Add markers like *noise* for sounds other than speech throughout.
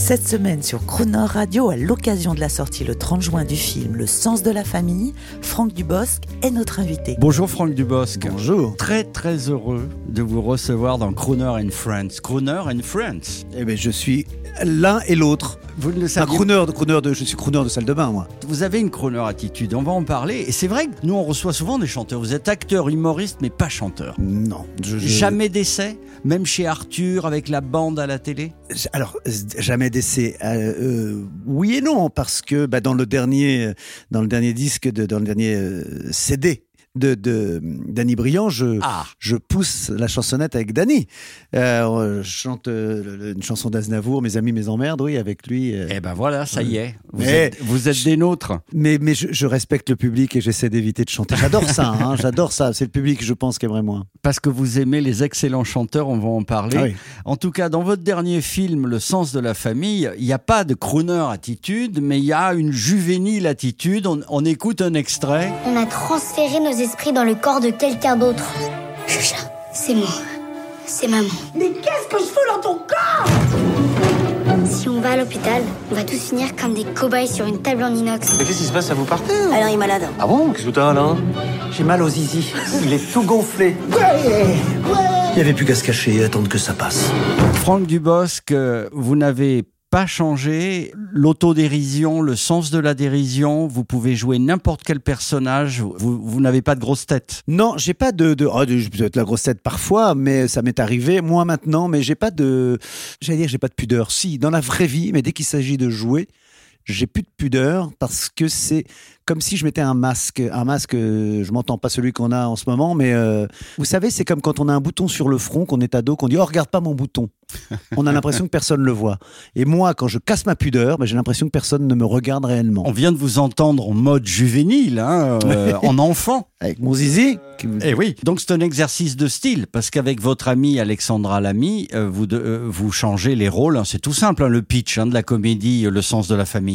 Cette semaine sur Croner Radio, à l'occasion de la sortie le 30 juin du film Le sens de la famille, Franck Dubosc est notre invité. Bonjour Franck Dubosc. Bonjour. Très très heureux de vous recevoir dans Crooner and Friends. Crooner and Friends. Eh ben, je suis l'un et l'autre. Vous ne le Un crooner, de, crooner de, je suis crooner de salle de bain, moi. Vous avez une crooner attitude, on va en parler. Et c'est vrai que nous on reçoit souvent des chanteurs. Vous êtes acteur, humoriste, mais pas chanteur. Non. Je, je- Jamais d'essai Même chez Arthur avec la bande à la télé? Alors, jamais d'essai. Euh, euh, oui et non, parce que bah, dans le dernier, dans le dernier disque, de, dans le dernier euh, CD de de Danny Briand, je Ah je pousse la chansonnette avec Danny. Euh, je chante euh, le- le- une chanson d'Aznavour, mes amis, mes emmerdes, oui, avec lui. euh. Eh ben voilà, ça y est. Vous, Mais- êtes, vous êtes des nôtres. Mais mais je, je respecte le public et j'essaie d'éviter de chanter. J'adore ça, hein, *laughs* j'adore ça. C'est le public, je pense, qui aimerait moins. Parce que vous aimez les excellents chanteurs, on va en parler. Ah oui. En tout cas, dans votre dernier film, Le sens de la famille, il n'y a pas de crooner attitude, mais il y a une juvénile attitude. On, on écoute un extrait. On a transféré nos esprits dans le corps de quelqu'un d'autre. Chucha, c'est moi. C'est maman. Mais qu'est-ce que je fous dans ton corps? Si on va à l'hôpital, on va tous finir comme des cobayes sur une table en inox. Mais qu'est-ce qui se passe? À vous partez Alors il est malade. Ah bon? Qu'est-ce que t'as là? J'ai mal aux zizi. *laughs* Il est tout gonflé. Il n'y avait plus qu'à se cacher et attendre que ça passe. Franck Dubosc, euh, vous n'avez pas changé l'autodérision, le sens de la dérision. Vous pouvez jouer n'importe quel personnage. Vous, vous n'avez pas de grosse tête. Non, j'ai pas de, de, oh, de- je peux être la grosse tête parfois, mais ça m'est arrivé, moi maintenant, mais j'ai pas de, j'allais dire, j'ai pas de pudeur. Si, dans la vraie vie, mais dès qu'il s'agit de jouer, j'ai plus de pudeur parce que c'est comme si je mettais un masque. Un masque, euh, je m'entends pas celui qu'on a en ce moment, mais euh, vous savez, c'est comme quand on a un bouton sur le front, qu'on est ado, qu'on dit, oh, regarde pas mon bouton. On a l'impression que personne le voit. Et moi, quand je casse ma pudeur, ben, j'ai l'impression que personne ne me regarde réellement. On vient de vous entendre en mode juvénile, hein, euh, en enfant. *laughs* Avec mon zizi, qui- Eh oui. Donc c'est un exercice de style parce qu'avec votre amie Alexandra Lamy, euh, vous de- vous changez les rôles. hein. C'est tout simple hein, le pitch de la comédie, le sens de la famille.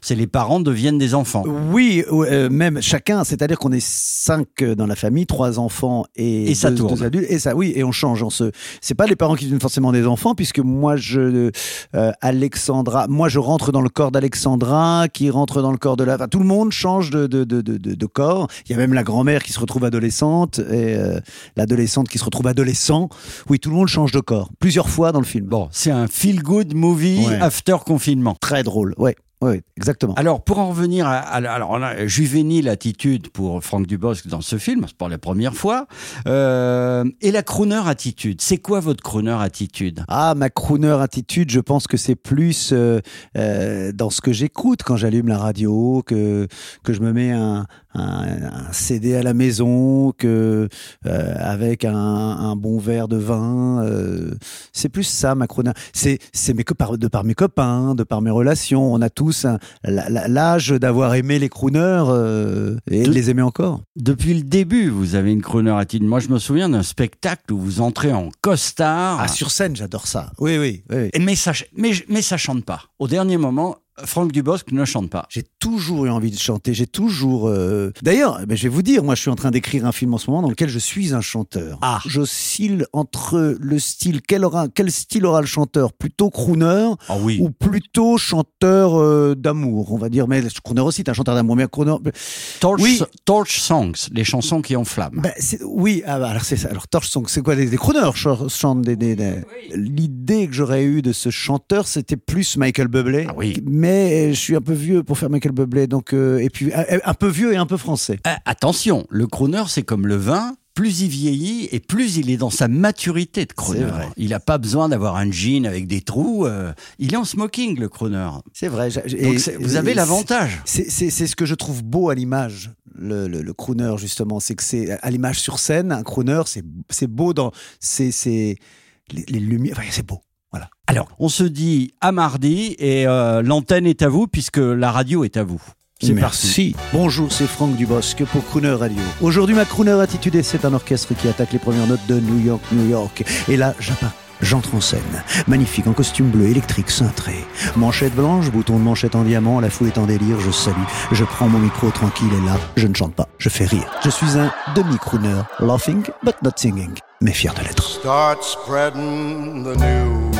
C'est les parents deviennent des enfants. Oui, euh, même chacun, c'est-à-dire qu'on est cinq euh, dans la famille, trois enfants et, Et ça deux, tourne. deux adultes. Et ça, oui, et on change. On se, c'est pas les parents qui deviennent forcément des enfants, puisque moi, je, euh, Alexandra, moi, je rentre dans le corps d'Alexandra, qui rentre dans le corps de la. Enfin, tout le monde change de, de, de, de, de- de corps. Il y a même la grand-mère qui se retrouve adolescente et euh, l'adolescente qui se retrouve adolescent. Oui, tout le monde change de corps plusieurs fois dans le film. Bon, c'est un feel-good movie Ouais. after confinement. Très drôle. Ouais, ouais, exactement. Alors, pour en revenir à, à- alors, on a juvénile attitude pour Franck Dubosc dans ce film, c'est pas la première fois. Euh, et la crooner attitude, c'est quoi votre crooner attitude? Ah, ma crooner attitude, je pense que c'est plus euh, euh, dans ce que j'écoute quand j'allume la radio, que, que je me mets un, un, un CD à la maison, que euh, avec un, un bon verre de vin. euh, c'est plus ça, ma crooner. C'est, c'est mes, de par mes copains, de par mes relations. On a tous la- l'âge d'avoir aimé les crooners euh, et de les aimer encore. Depuis le début, vous avez une crooner attitude. Moi, je me souviens d'un spectacle où vous entrez en costard. Ah, sur scène, j'adore ça. Oui, oui, oui. oui. Et mais ça, mais, mais ça chante pas. Au dernier moment, Franck Dubosc ne chante pas. J'ai toujours eu envie de chanter. J'ai toujours. euh, D'ailleurs, eh ben, je vais vous dire, moi, je suis en train d'écrire un film en ce moment dans lequel je suis un chanteur. Ah. J'oscille entre le style. Quel, aura... Quel style aura le chanteur Plutôt crooner Ah oui. ou plutôt chanteur euh, d'amour, on va dire. Mais crooner aussi, t'es un chanteur d'amour. Mais crooner. Torch, Oui. torch songs, les chansons qui enflamment. Ben, oui, ah, bah, alors c'est ça. Alors Torch Song, c'est quoi des, des crooners ch- chantent des, des- des- L'idée que j'aurais eue de ce chanteur, c'était plus Michael Bublé. Ah oui. Mais je suis un peu vieux pour faire Michael Bublé, donc euh, et puis un, un peu vieux et un peu français. Attention, le crooner, c'est comme le vin. Plus il vieillit et plus il est dans sa maturité de crooner. Il n'a pas besoin d'avoir un jean avec des trous. euh, il est en smoking, le crooner. C'est vrai. Donc et- vous avez l'avantage. C'est ce que je trouve beau à l'image, le, le, le crooner justement, c'est que c'est à l'image sur scène, un crooner, c'est beau dans, c'est c'est les, les lumières, enfin, c'est beau. Voilà. Alors, on se dit à mardi et euh, l'antenne est à vous puisque la radio est à vous. C'est Merci. Bonjour, c'est Franck Dubosc pour Crooner Radio. Aujourd'hui, ma Crooner attitude, c'est un orchestre qui attaque les premières notes de New York, New York. Et là, j'apparaît. J'entre en scène, magnifique en costume bleu électrique cintré, manchette blanche, bouton de manchette en diamant, la foule est en délire, je salue, je prends mon micro tranquille et là, je ne chante pas, je fais rire. Je suis un demi-crooner, laughing but not singing, mais fier de l'être. Start spreading the news.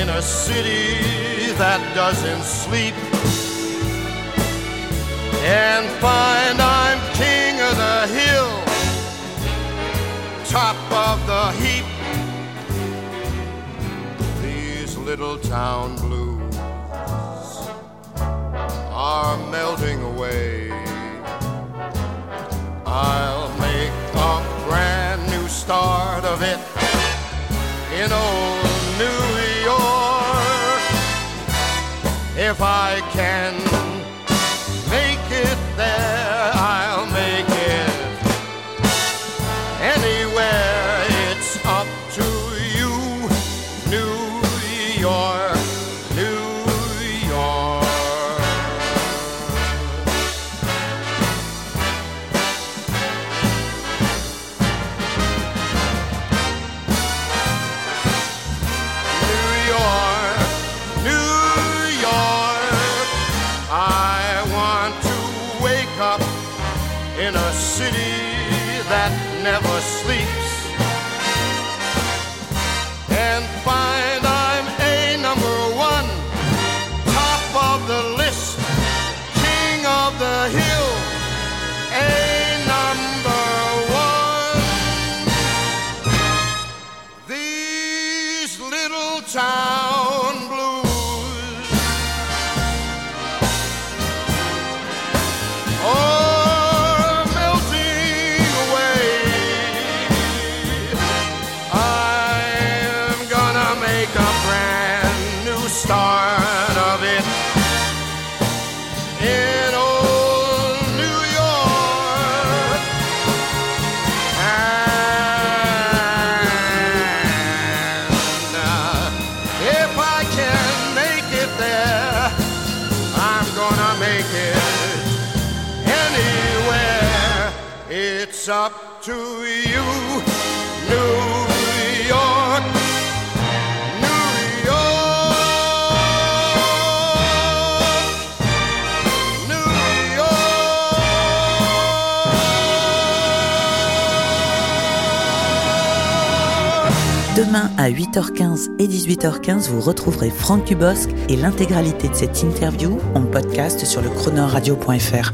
in a city that doesn't sleep and find I'm king of the hill, top of the heap. These little town blues are melting away. If I can city that never Demain à 8h15 et 18h15, vous retrouverez Franck Dubosc et l'intégralité de cette interview en podcast sur le chronoradio.fr.